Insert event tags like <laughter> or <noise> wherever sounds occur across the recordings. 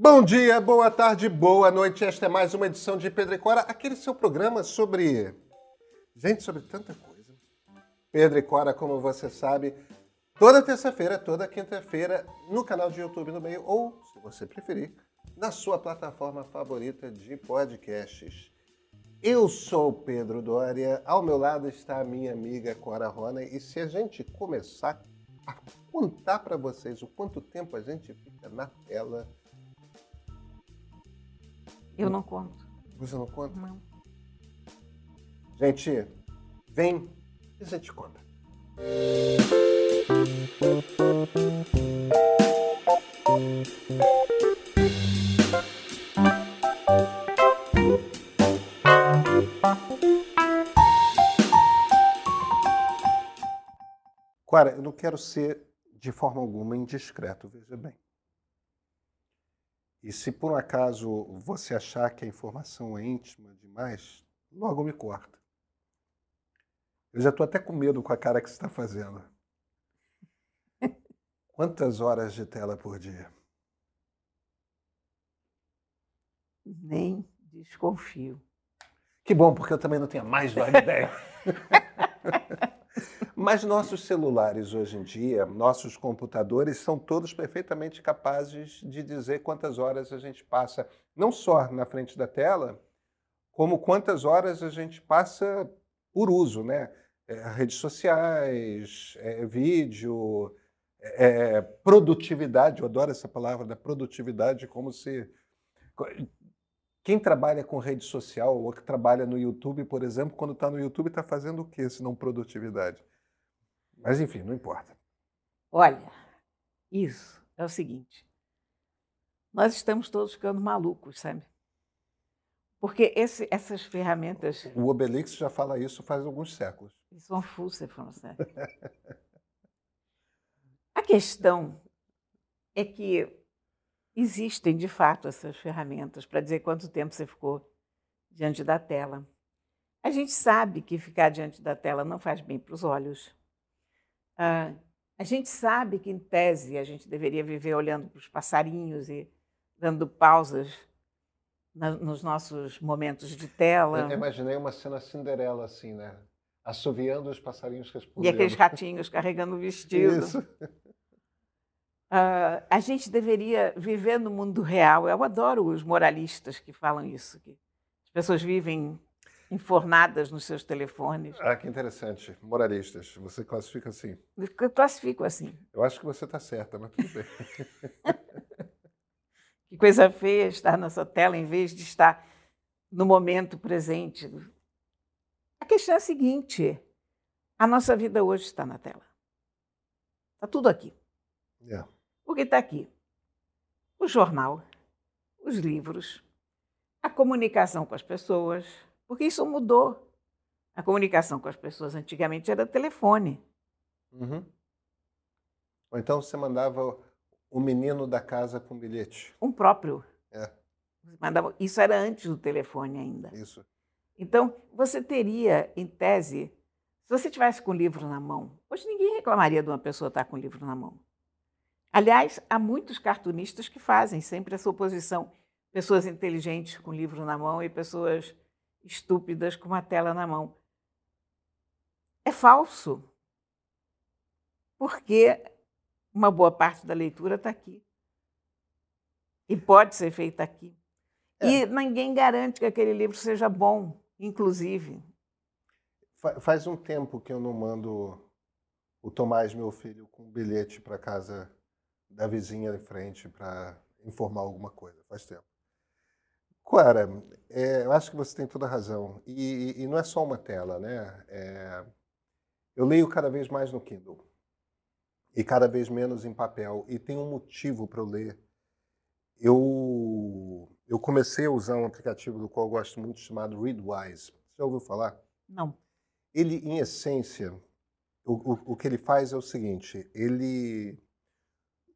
Bom dia, boa tarde, boa noite. Esta é mais uma edição de Pedro e Cora, aquele seu programa sobre. Gente, sobre tanta coisa. Pedro e Cora, como você sabe, toda terça-feira, toda quinta-feira, no canal de YouTube no meio, ou, se você preferir, na sua plataforma favorita de podcasts. Eu sou Pedro Dória, ao meu lado está a minha amiga Cora Rona, e se a gente começar a contar para vocês o quanto tempo a gente fica na tela eu não conto. Você não conta? Não. Gente, vem e a gente conta. Clara, eu não quero ser de forma alguma indiscreto, veja bem. E se por um acaso você achar que a informação é íntima demais, logo me corta. Eu já estou até com medo com a cara que você está fazendo. <laughs> Quantas horas de tela por dia? Nem desconfio. Que bom, porque eu também não tenho mais vaga <laughs> ideia. Mas nossos celulares hoje em dia, nossos computadores, são todos perfeitamente capazes de dizer quantas horas a gente passa, não só na frente da tela, como quantas horas a gente passa por uso, né? É, redes sociais, é, vídeo, é, produtividade, eu adoro essa palavra da produtividade, como se. Quem trabalha com rede social ou que trabalha no YouTube, por exemplo, quando está no YouTube, está fazendo o quê, se não produtividade? Mas enfim, não importa. Olha, isso é o seguinte. Nós estamos todos ficando malucos, sabe? Porque esse, essas ferramentas. O Obelix já fala isso faz alguns séculos. Isso é um fuso, François. A questão é que existem, de fato, essas ferramentas para dizer quanto tempo você ficou diante da tela. A gente sabe que ficar diante da tela não faz bem para os olhos. Ah, a gente sabe que, em tese, a gente deveria viver olhando para os passarinhos e dando pausas na, nos nossos momentos de tela. Eu imaginei uma cena Cinderela assim, né? Assoviando os passarinhos respondendo. E aqueles ratinhos carregando o vestido. Isso. Uh, a gente deveria viver no mundo real. Eu adoro os moralistas que falam isso. Que as pessoas vivem enfornadas nos seus telefones. Ah, que interessante. Moralistas, você classifica assim? Eu classifico assim. Eu acho que você está certa, mas tudo bem. <laughs> que coisa feia estar nessa tela em vez de estar no momento presente. A questão é a seguinte: a nossa vida hoje está na tela. Está tudo aqui. Yeah. O que está aqui? O jornal, os livros, a comunicação com as pessoas, porque isso mudou. A comunicação com as pessoas antigamente era telefone. Uhum. Ou então você mandava o menino da casa com bilhete. Um próprio. É. Mandava, isso era antes do telefone ainda. Isso. Então, você teria, em tese, se você tivesse com o livro na mão, hoje ninguém reclamaria de uma pessoa estar com o livro na mão. Aliás, há muitos cartunistas que fazem sempre essa oposição. Pessoas inteligentes com livro na mão e pessoas estúpidas com uma tela na mão. É falso. Porque uma boa parte da leitura está aqui. E pode ser feita aqui. É. E ninguém garante que aquele livro seja bom, inclusive. Faz um tempo que eu não mando o Tomás, meu filho, com um bilhete para casa da vizinha de frente para informar alguma coisa. Faz tempo. Clara, é, eu acho que você tem toda a razão. E, e não é só uma tela, né? É, eu leio cada vez mais no Kindle e cada vez menos em papel. E tem um motivo para eu ler. Eu, eu comecei a usar um aplicativo do qual eu gosto muito chamado Readwise. Você já ouviu falar? Não. Ele, em essência, o, o, o que ele faz é o seguinte: ele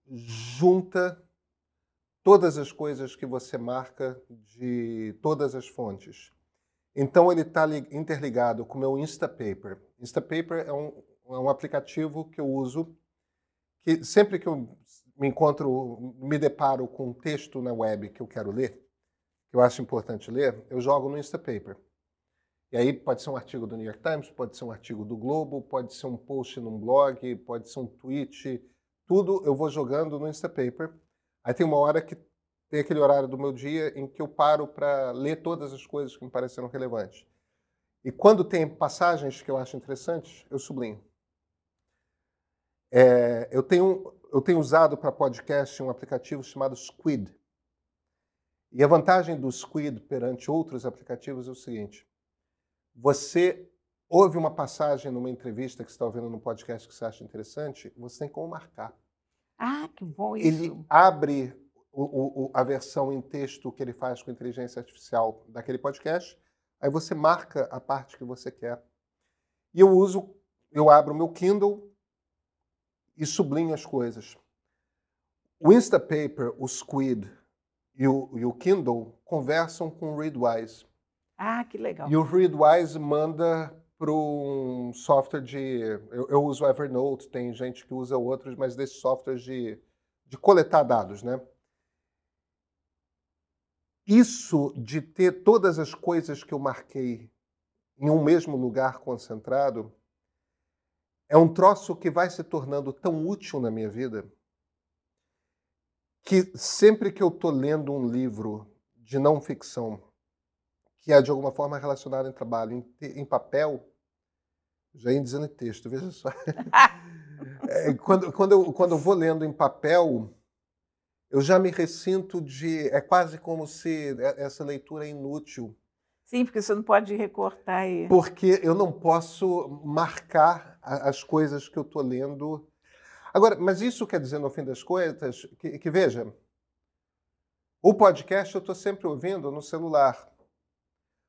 junta todas as coisas que você marca de todas as fontes. Então ele está interligado com o meu Instapaper. Instapaper é um, é um aplicativo que eu uso que sempre que eu me encontro, me deparo com um texto na web que eu quero ler, que eu acho importante ler, eu jogo no Instapaper. E aí pode ser um artigo do New York Times, pode ser um artigo do Globo, pode ser um post num blog, pode ser um tweet, tudo eu vou jogando no Instapaper. Aí tem uma hora que tem aquele horário do meu dia em que eu paro para ler todas as coisas que me pareceram relevantes. E quando tem passagens que eu acho interessantes, eu sublinho. É, eu, tenho, eu tenho usado para podcast um aplicativo chamado Squid. E a vantagem do Squid perante outros aplicativos é o seguinte: você ouve uma passagem numa entrevista que você está ouvindo no podcast que você acha interessante, você tem como marcar. Ah, que bom isso. Ele abre o, o, a versão em texto que ele faz com inteligência artificial daquele podcast, aí você marca a parte que você quer. E eu uso, eu abro o meu Kindle e sublinho as coisas. O Instapaper, o Squid e o, e o Kindle conversam com o Readwise. Ah, que legal. E o Readwise manda para um software de. Eu, eu uso Evernote, tem gente que usa outros, mas desses softwares de, de coletar dados, né? Isso de ter todas as coisas que eu marquei em um mesmo lugar concentrado é um troço que vai se tornando tão útil na minha vida que sempre que eu estou lendo um livro de não ficção que é de alguma forma relacionado em trabalho em, em papel, já ia dizendo texto, veja só. <laughs> é, quando, quando, eu, quando eu vou lendo em papel, eu já me ressinto de. É quase como se essa leitura é inútil. Sim, porque você não pode recortar aí. Porque eu não posso marcar as coisas que eu estou lendo. Agora, mas isso quer dizer, no fim das contas, que, que veja, o podcast eu estou sempre ouvindo no celular.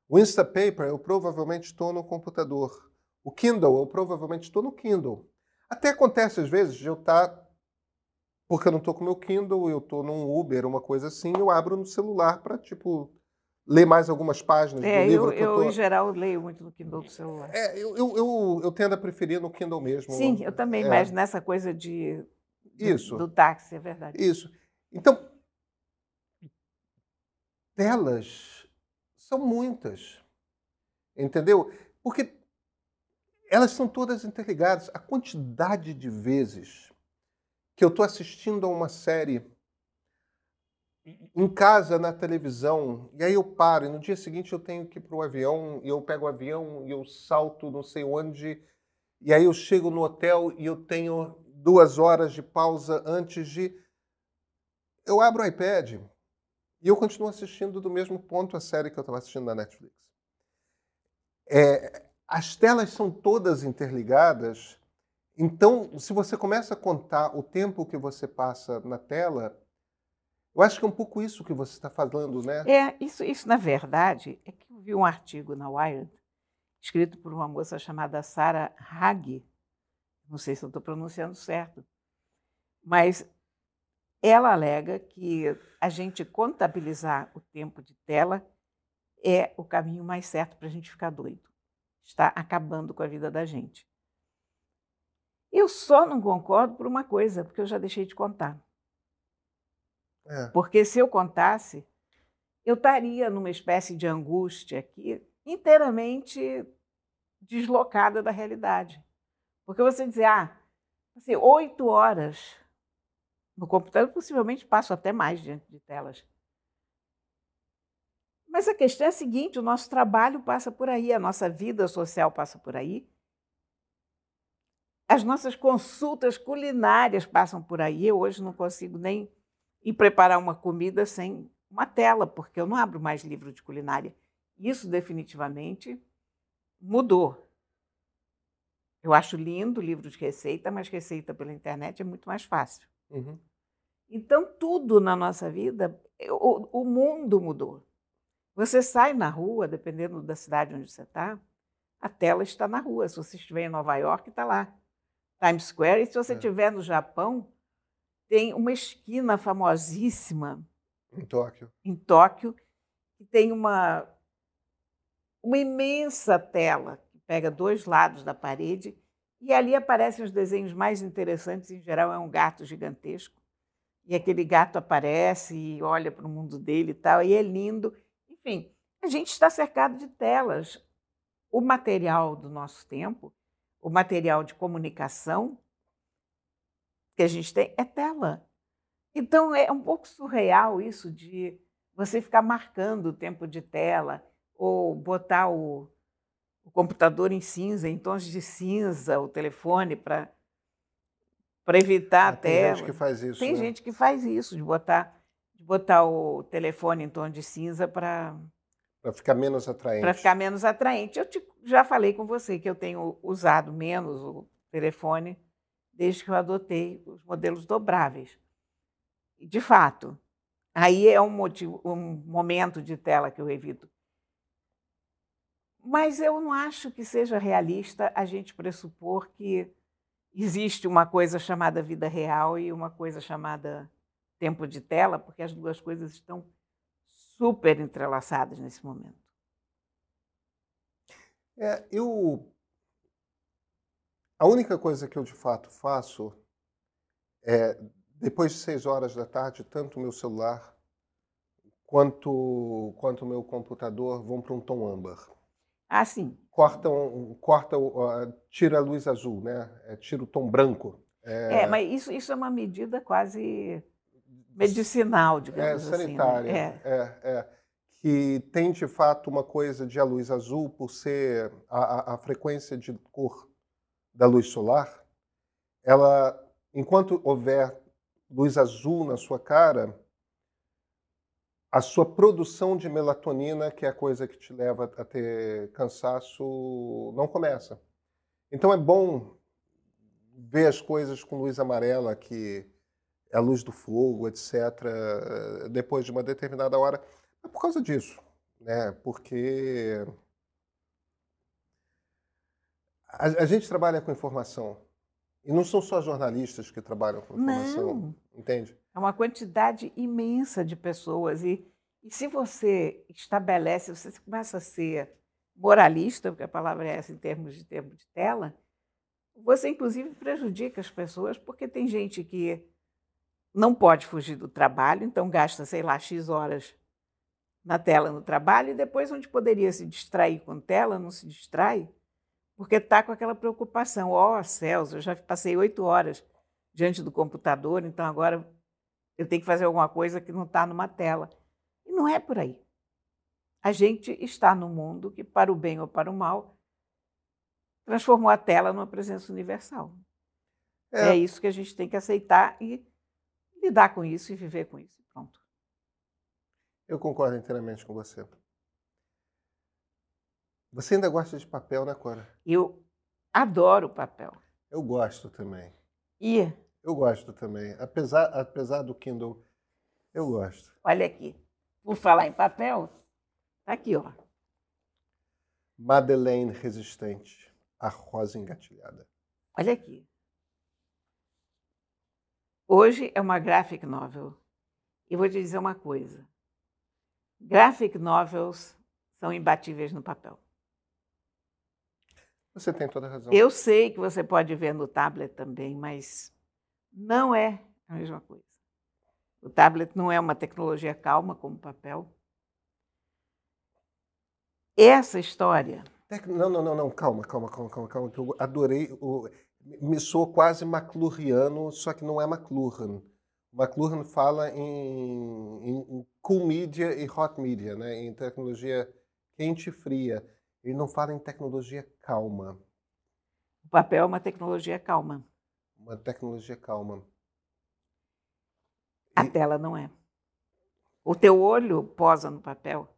O Instapaper eu provavelmente estou no computador. O Kindle eu provavelmente estou no Kindle. Até acontece às vezes de eu estar tá porque eu não estou com meu Kindle, eu estou num Uber, uma coisa assim, eu abro no celular para, tipo, ler mais algumas páginas é, do livro eu, que eu, eu tô... em geral, leio muito no Kindle do celular. É, eu, eu, eu, eu tendo a preferir no Kindle mesmo. Sim, eu também, é. mas nessa coisa de... Do, Isso. Do táxi, é verdade. Isso. Então, telas são muitas, entendeu? Porque elas são todas interligadas. A quantidade de vezes que eu estou assistindo a uma série em casa, na televisão, e aí eu paro, e no dia seguinte eu tenho que ir para o avião, e eu pego o avião e eu salto não sei onde, e aí eu chego no hotel e eu tenho duas horas de pausa antes de. Eu abro o iPad e eu continuo assistindo do mesmo ponto a série que eu estava assistindo na Netflix. É, as telas são todas interligadas então, se você começa a contar o tempo que você passa na tela, eu acho que é um pouco isso que você está falando, né? É, isso, isso na verdade, é que eu vi um artigo na Wired, escrito por uma moça chamada Sarah Hagi, não sei se eu estou pronunciando certo, mas ela alega que a gente contabilizar o tempo de tela é o caminho mais certo para a gente ficar doido. Está acabando com a vida da gente. Eu só não concordo por uma coisa, porque eu já deixei de contar. É. Porque se eu contasse, eu estaria numa espécie de angústia aqui, inteiramente deslocada da realidade. Porque você dizer, ah, assim, oito horas no computador, possivelmente passo até mais diante de telas. Mas a questão é a seguinte: o nosso trabalho passa por aí, a nossa vida social passa por aí, as nossas consultas culinárias passam por aí. Eu hoje não consigo nem ir preparar uma comida sem uma tela, porque eu não abro mais livro de culinária. Isso definitivamente mudou. Eu acho lindo o livro de receita, mas receita pela internet é muito mais fácil. Uhum. Então, tudo na nossa vida, o, o mundo mudou. Você sai na rua, dependendo da cidade onde você está, a tela está na rua. Se você estiver em Nova York, está lá. Times Square. E se você estiver é. no Japão, tem uma esquina famosíssima. Em Tóquio. Em Tóquio, que tem uma, uma imensa tela que pega dois lados da parede e ali aparecem os desenhos mais interessantes. Em geral, é um gato gigantesco. e aquele gato aparece e olha para o mundo dele e tal, e é lindo. Enfim, a gente está cercado de telas. O material do nosso tempo, o material de comunicação que a gente tem é tela. Então é um pouco surreal isso de você ficar marcando o tempo de tela ou botar o, o computador em cinza, em tons de cinza, o telefone para para evitar ah, a tela. Tem gente que faz isso. Tem né? gente que faz isso, de botar, de botar o telefone em tom de cinza para. Para ficar menos atraente. Para ficar menos atraente. Eu te, já falei com você que eu tenho usado menos o telefone desde que eu adotei os modelos dobráveis. E, de fato, aí é um, motivo, um momento de tela que eu evito. Mas eu não acho que seja realista a gente pressupor que existe uma coisa chamada vida real e uma coisa chamada tempo de tela, porque as duas coisas estão super entrelaçadas nesse momento. É, eu. A única coisa que eu de fato faço é, depois de seis horas da tarde, tanto o meu celular quanto, quanto o meu computador vão para um tom âmbar. Ah, sim. Corta, um, corta uh, tira a luz azul, né? É, tira o tom branco. É, é, mas isso, isso é uma medida quase medicinal, digamos é, assim. Né? Sanitária. Né? É. é, é. Que tem, de fato, uma coisa de a luz azul, por ser a, a, a frequência de cor da luz solar, ela, enquanto houver luz azul na sua cara, a sua produção de melatonina, que é a coisa que te leva a ter cansaço, não começa. Então é bom ver as coisas com luz amarela, que é a luz do fogo, etc., depois de uma determinada hora. É por causa disso, né? Porque a, a gente trabalha com informação. E não são só jornalistas que trabalham com informação, não. entende? É uma quantidade imensa de pessoas. E, e se você estabelece, você começa a ser moralista, porque a palavra é essa em termos de tempo de tela, você inclusive prejudica as pessoas, porque tem gente que não pode fugir do trabalho, então gasta, sei lá, X horas na tela no trabalho, e depois, onde poderia se distrair com tela, não se distrai, porque está com aquela preocupação. Ó oh, céus, eu já passei oito horas diante do computador, então agora eu tenho que fazer alguma coisa que não está numa tela. E não é por aí. A gente está no mundo que, para o bem ou para o mal, transformou a tela numa presença universal. É, é isso que a gente tem que aceitar e lidar com isso e viver com isso. Pronto. Eu concordo inteiramente com você. Você ainda gosta de papel, né, Cora? Eu adoro papel. Eu gosto também. E eu gosto também. Apesar, apesar do Kindle, eu gosto. Olha aqui. Por falar em papel, tá aqui, ó. Madeleine Resistente, a rosa engatilhada. Olha aqui. Hoje é uma graphic novel. E vou te dizer uma coisa. Graphic novels são imbatíveis no papel. Você tem toda a razão. Eu sei que você pode ver no tablet também, mas não é a mesma coisa. O tablet não é uma tecnologia calma como o papel. Essa história. Não, não, não, não, calma, calma, calma, calma, calma. Eu adorei. O... Me soou quase McLuhaniano, só que não é McLuhan. McLuhan fala em, em, em cool media e hot media, né? em tecnologia quente e fria. Ele não fala em tecnologia calma. O papel é uma tecnologia calma uma tecnologia calma. A e... tela não é. O teu olho posa no papel.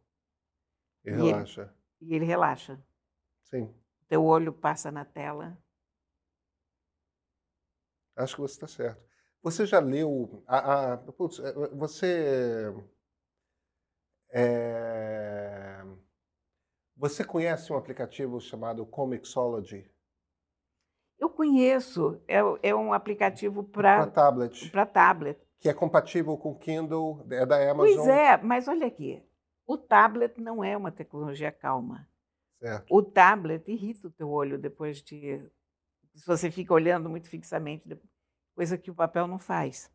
E relaxa. Ele, e ele relaxa. Sim. O teu olho passa na tela. Acho que você está certo. Você já leu. A, a putz, é, você. É, você conhece um aplicativo chamado Comixology? Eu conheço, é, é um aplicativo para tablet. Para tablet. Que é compatível com o Kindle, é da Amazon. Pois é, mas olha aqui, o tablet não é uma tecnologia calma. Certo. O tablet irrita o teu olho depois de... Se você fica olhando muito fixamente, coisa que o papel não faz.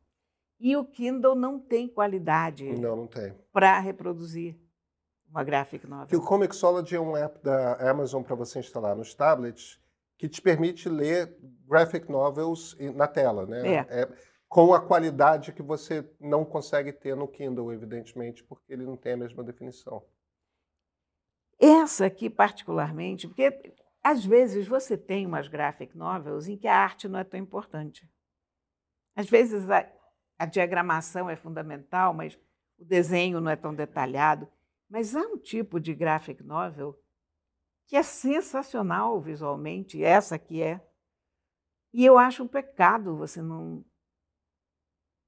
E o Kindle não tem qualidade Não, não para reproduzir uma graphic novel. Que o Comixology é um app da Amazon para você instalar nos tablets que te permite ler graphic novels na tela, né? É. com a qualidade que você não consegue ter no Kindle, evidentemente, porque ele não tem a mesma definição. Essa aqui, particularmente, porque às vezes você tem umas graphic novels em que a arte não é tão importante. Às vezes a, a diagramação é fundamental, mas o desenho não é tão detalhado. Mas há um tipo de graphic novel que é sensacional visualmente, essa aqui é. E eu acho um pecado você não,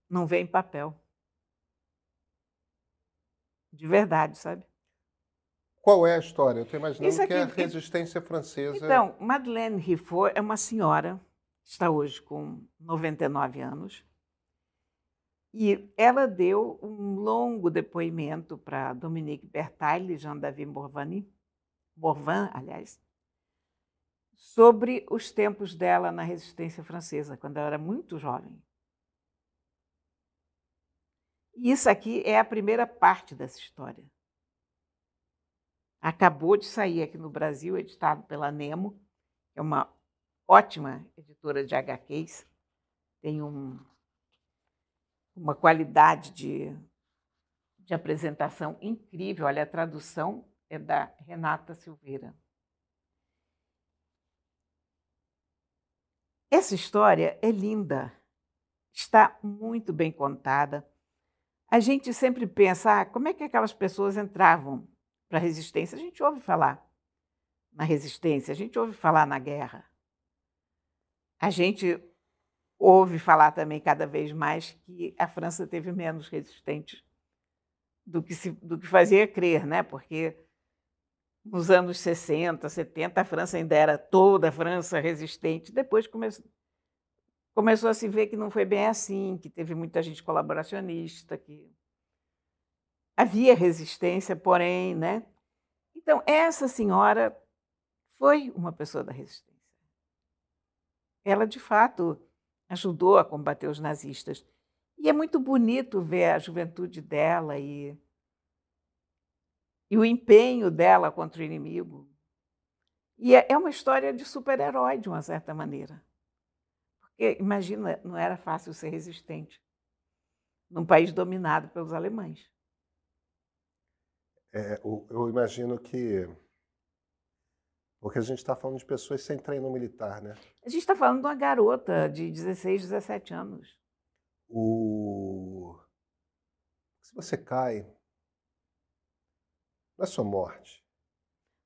não ver em papel. De verdade, sabe? Qual é a história? Eu estou imaginando Isso que é a aqui- resistência francesa. Então, Madeleine Riffaut é uma senhora, está hoje com 99 anos, e ela deu um longo depoimento para Dominique Bertaille e Jean-David Morvani, Morvan, aliás, sobre os tempos dela na resistência francesa, quando ela era muito jovem. E isso aqui é a primeira parte dessa história. Acabou de sair aqui no Brasil, editado pela Nemo, é uma ótima editora de HQs, tem um, uma qualidade de, de apresentação incrível. Olha, a tradução é da Renata Silveira. Essa história é linda, está muito bem contada. A gente sempre pensa, ah, como é que aquelas pessoas entravam para a resistência? A gente ouve falar na resistência, a gente ouve falar na guerra. A gente ouve falar também cada vez mais que a França teve menos resistentes do que, se, do que fazia crer, né? Porque nos anos 60, 70, a França ainda era toda a França resistente. Depois começou, começou a se ver que não foi bem assim, que teve muita gente colaboracionista, que havia resistência, porém, né? Então, essa senhora foi uma pessoa da resistência. Ela, de fato, ajudou a combater os nazistas. E é muito bonito ver a juventude dela e, e o empenho dela contra o inimigo. E é, é uma história de super-herói, de uma certa maneira. Porque, imagina, não era fácil ser resistente num país dominado pelos alemães. É, eu, eu imagino que. Porque a gente está falando de pessoas sem treino militar, né? A gente está falando de uma garota de 16, 17 anos. O... Se você cai, não é só morte.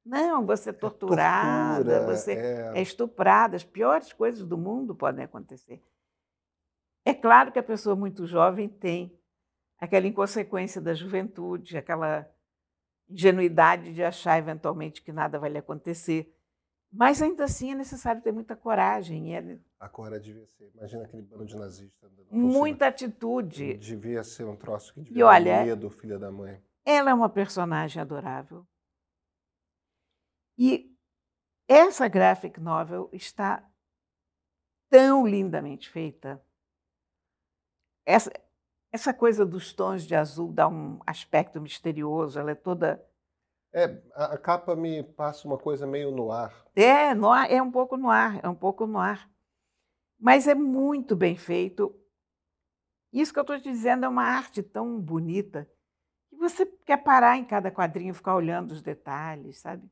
Não, você é torturada, Tortura, você é- é estuprada, as piores coisas do mundo podem acontecer. É claro que a pessoa muito jovem tem aquela inconsequência da juventude, aquela ingenuidade de achar eventualmente que nada vai lhe acontecer. Mas ainda assim é necessário ter muita coragem, é Agora devia ser. Imagina aquele bando de nazistas. cima. muita atitude. Devia ser um troço que devia dar olha, medo, filha da mãe. Ela é uma personagem adorável. E essa graphic novel está tão lindamente feita. Essa, essa coisa dos tons de azul dá um aspecto misterioso, ela é toda. É, a, a capa me passa uma coisa meio no ar. É, no ar, é um pouco no ar, é um pouco no ar. Mas é muito bem feito. Isso que eu estou te dizendo é uma arte tão bonita que você quer parar em cada quadrinho ficar olhando os detalhes, sabe?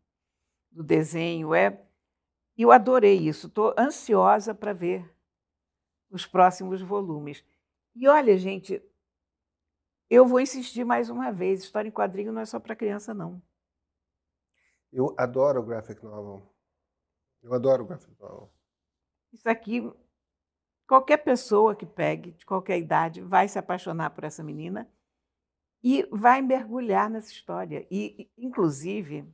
Do desenho. É... Eu adorei isso. Estou ansiosa para ver os próximos volumes. E olha, gente, eu vou insistir mais uma vez: história em quadrinho não é só para criança, não. Eu adoro graphic novel. Eu adoro graphic novel. Isso aqui, qualquer pessoa que pegue, de qualquer idade, vai se apaixonar por essa menina e vai mergulhar nessa história. E, inclusive,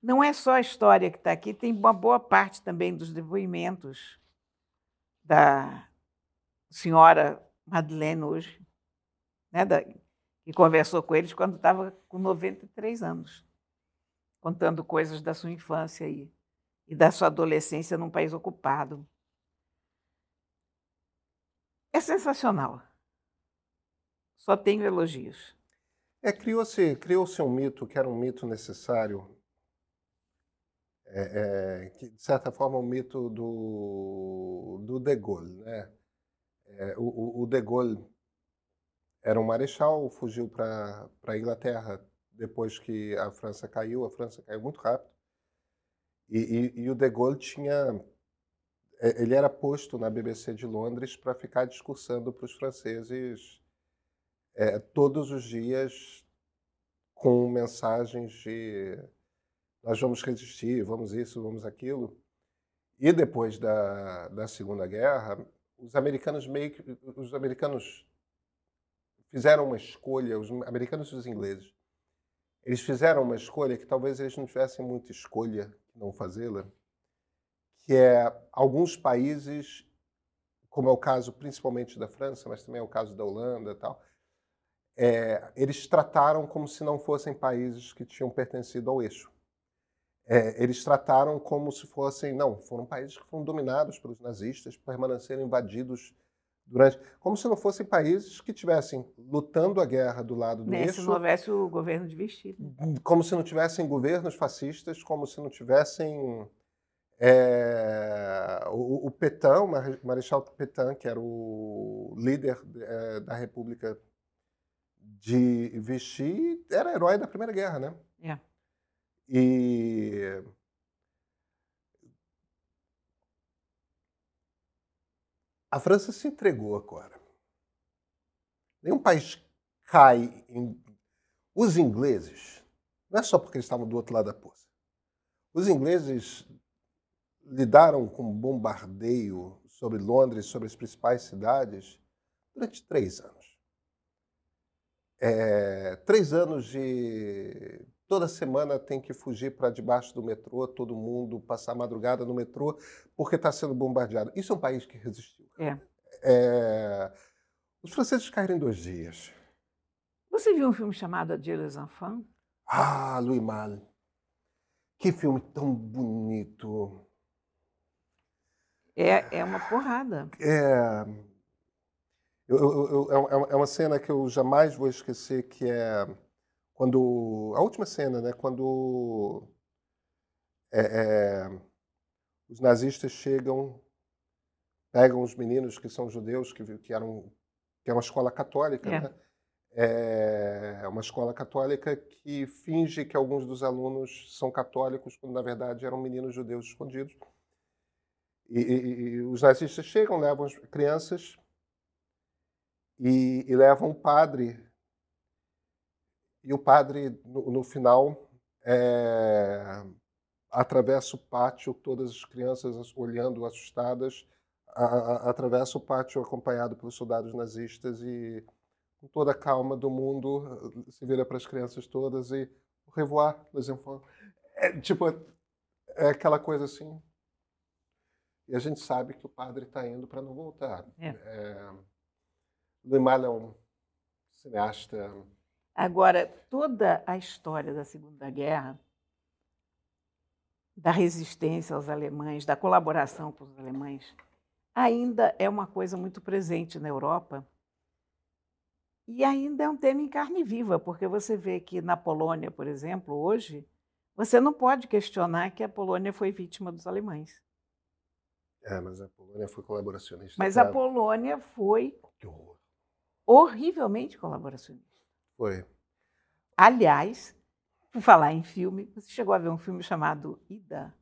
não é só a história que está aqui, tem uma boa parte também dos depoimentos da senhora Madeleine hoje, né, da, que conversou com eles quando estava com 93 anos, contando coisas da sua infância aí e da sua adolescência num país ocupado. É sensacional. só tenho elogios. É, criou-se criou um mito que era um mito necessário, é, é, que, de certa forma, o um mito do, do De Gaulle. Né? É, o, o, De Gaulle era um marechal, fugiu para a Inglaterra depois que a França caiu. A França caiu muito rápido. E, e, e o De Gaulle tinha é, ele era posto na BBC de Londres para ficar discursando para os franceses é, todos os dias com mensagens de nós vamos resistir, vamos isso, vamos aquilo. E depois da, da Segunda Guerra, os americanos meio que, os americanos fizeram uma escolha, os americanos e os ingleses, eles fizeram uma escolha que talvez eles não tivessem muita escolha não fazê-la, que é alguns países, como é o caso principalmente da França, mas também é o caso da Holanda, tal, é, eles trataram como se não fossem países que tinham pertencido ao eixo. É, eles trataram como se fossem, não, foram países que foram dominados pelos nazistas, permaneceram invadidos durante, como se não fossem países que tivessem lutando a guerra do lado do né, eixo. Se não houvesse o governo de vestido. Como se não tivessem governos fascistas, como se não tivessem é, o, o Petain, o Marechal Petain, que era o líder é, da República de Vichy, era herói da Primeira Guerra, né? É. E a França se entregou agora. Nenhum país cai em. Os ingleses, não é só porque eles estavam do outro lado da poça. Os ingleses lidaram com bombardeio sobre Londres, sobre as principais cidades, durante três anos. É, três anos de. Toda semana tem que fugir para debaixo do metrô, todo mundo passar madrugada no metrô, porque está sendo bombardeado. Isso é um país que resistiu. É. É, os franceses caíram em dois dias. Você viu um filme chamado Adieu les enfants? Ah, Louis Malle. Que filme tão bonito. É, é uma porrada. É, eu, eu, eu, é, é uma cena que eu jamais vou esquecer, que é quando a última cena, né? Quando é, é, os nazistas chegam, pegam os meninos que são judeus, que, que eram que é uma escola católica, É. né? É uma escola católica que finge que alguns dos alunos são católicos, quando na verdade eram meninos judeus escondidos. E, e- e os nazistas chegam, levam as crianças e, e levam um padre. E o padre, no, no final, é, atravessa o pátio, todas as crianças as- olhando assustadas, a- a- atravessa o pátio acompanhado pelos soldados nazistas e, com toda a calma do mundo, se vira para as crianças todas e au revoir, les enfants. É, tipo, é aquela coisa assim. E a gente sabe que o padre está indo para não voltar. É. É, Louis Malle é um cineasta. Agora, toda a história da Segunda Guerra, da resistência aos alemães, da colaboração com os alemães, ainda é uma coisa muito presente na Europa. E ainda é um tema em carne viva, porque você vê que na Polônia, por exemplo, hoje, você não pode questionar que a Polônia foi vítima dos alemães. É, mas a Polônia foi colaboracionista. Mas a Polônia foi Que horror. horrivelmente colaboracionista. Foi. Aliás, por falar em filme, você chegou a ver um filme chamado Ida?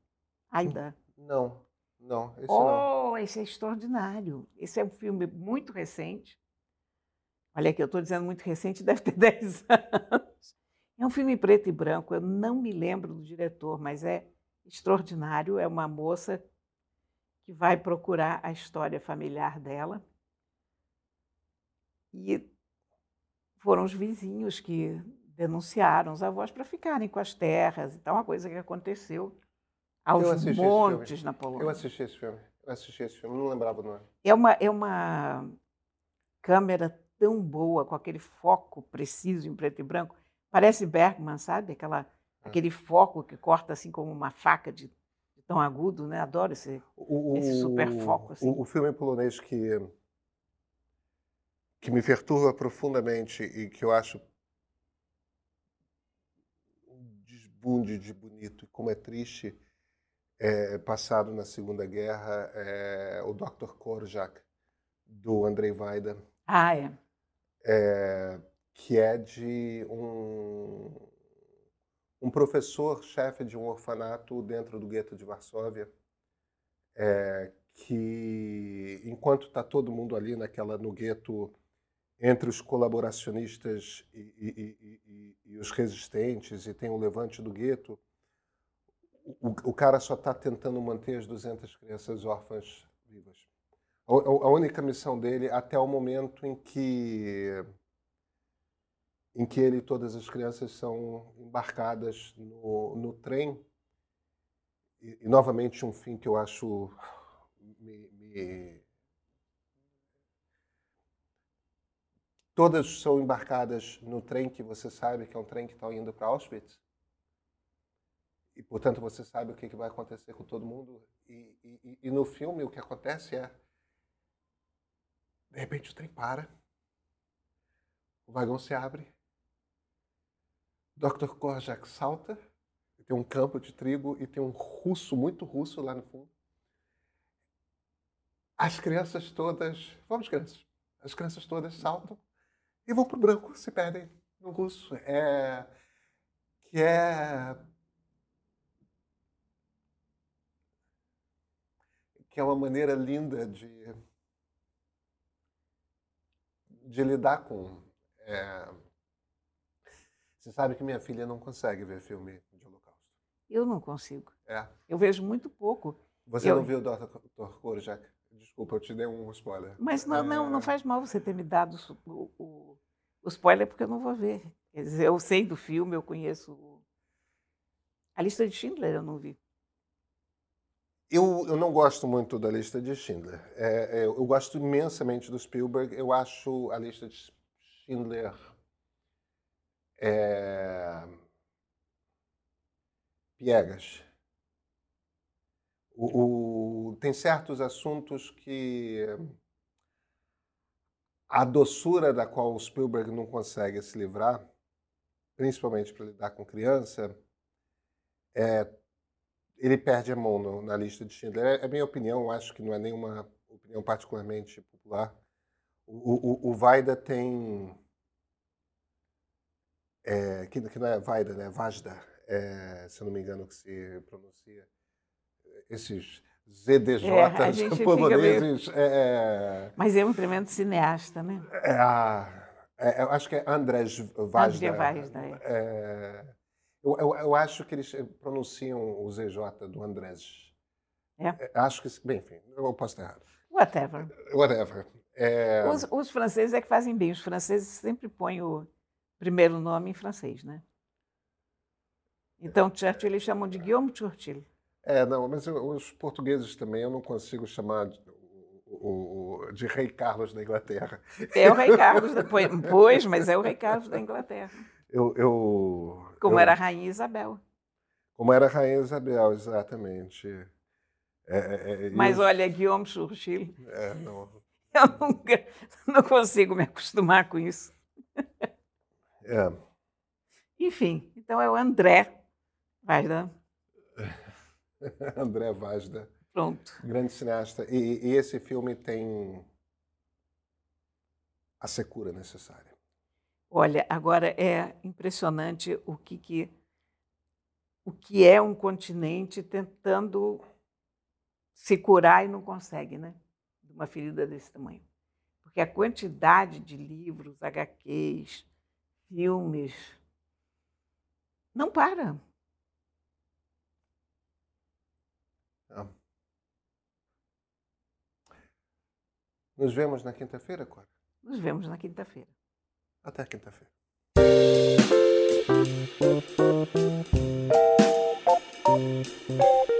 Aida. Não, não, esse não. Oh, esse é extraordinário. Esse é um filme muito recente. Olha aqui, eu estou dizendo muito recente, <laughs> deve ter 10 anos. É um filme preto e branco, eu não me lembro do diretor, mas é extraordinário. É uma moça que vai procurar a história familiar dela. E foram os vizinhos que denunciaram os avós para ficarem com as terras e tal, uma coisa que aconteceu aos montes na Polônia. Eu assisti esse filme. Eu assisti esse filme, não lembrava o nome. É uma, é uma câmera tão boa, com aquele foco preciso em preto e branco. Parece Bergman, sabe? Aquela, aquele foco que corta assim como uma faca de, de tão agudo, né? Adoro esse. O, Esse super foco, assim. O, o filme polonês que, que me perturba profundamente e que eu acho um desbunde de bonito e como é triste é, passado na Segunda Guerra é o Dr. Korjak, do Andrei Vaida. Ah, é. é que é de um, um professor, chefe de um orfanato dentro do gueto de Varsóvia, é, que enquanto está todo mundo ali naquela no gueto entre os colaboracionistas e, e, e, e, os resistentes e tem o levante do gueto, o, o cara só está tentando manter as 200 crianças órfãs vivas. A, a, única missão dele até o momento em que em que ele e todas as crianças são embarcadas no, no trem e, novamente um fim que eu acho me, me... todas são embarcadas no trem que você sabe que é um trem que está indo para Auschwitz e portanto você sabe o que, que vai acontecer com todo mundo. E, e, e, no filme o que acontece é de repente o trem para, o vagão se abre, Dr. Korjak salta, tem um campo de trigo e tem um russo, muito russo lá no fundo. As crianças todas, vamos crianças, as crianças todas saltam e vão para o branco, se perdem no russo. É, que é que é uma maneira linda de, de lidar com. É... Você sabe que minha filha não consegue ver filme de Holocausto. Eu não consigo. É. Eu vejo muito pouco. Você eu... não viu o Dr. Korjak? Desculpa, eu te dei um spoiler. Mas não, é... não, não faz mal você ter me dado o, o, o, spoiler, porque eu não vou ver. Quer dizer, eu sei do filme, eu conheço. A lista de Schindler eu não vi. Eu, eu não gosto muito da lista de Schindler. É, é, eu gosto imensamente do Spielberg. Eu acho a lista de Schindler é, piegas. O, o, tem certos assuntos que a doçura da qual o Spielberg não consegue se livrar, principalmente para lidar com criança, é ele perde a mão no, na lista de Schindler. É, é minha opinião, acho que não é nenhuma opinião particularmente popular. O, o, o Vaida tem. É, que, que, não é Vaida, né? Vajda, é, se eu não me engano que se pronuncia. Esses ZDJ é, poloneses. Meio... É, Mas é um tremendo cineasta, né? É, eu acho que é Andrés Vajda. André Vajda, é. é eu, eu, eu, acho que eles pronunciam o ZJ do Andrés. É? é? Acho que, bem, enfim, eu posso estar errado. Whatever. Whatever. É... Os, os, franceses é que fazem bem. Os franceses sempre põem o primeiro nome em francês, né? Então, Churchill eles chamam de Guillaume Churchill. É, não, mas eu, os portugueses também eu não consigo chamar de, o, o, de Rei Carlos da Inglaterra. É o Rei <laughs> Carlos, depois, pois, mas é o Rei Carlos da Inglaterra. Eu, eu, como eu, era a Rainha Isabel. Como era a Rainha Isabel, exatamente. É, é, é Mas eu, olha, Guillaume Churchill. É, não. <laughs> Eu nunca, não consigo me acostumar com isso. É. Enfim, então é o André Vazda. <laughs> André Vazda. Pronto. Grande cineasta. E, e esse filme tem a secura necessária. Olha, agora é impressionante o que, que, o que é um continente tentando se curar e não consegue, né? De uma ferida desse tamanho. Porque a quantidade de livros, HQs, filmes, não para. É. Nos vemos na quinta-feira, Cora? Nos vemos na quinta-feira. Até quinta-feira. Thank you.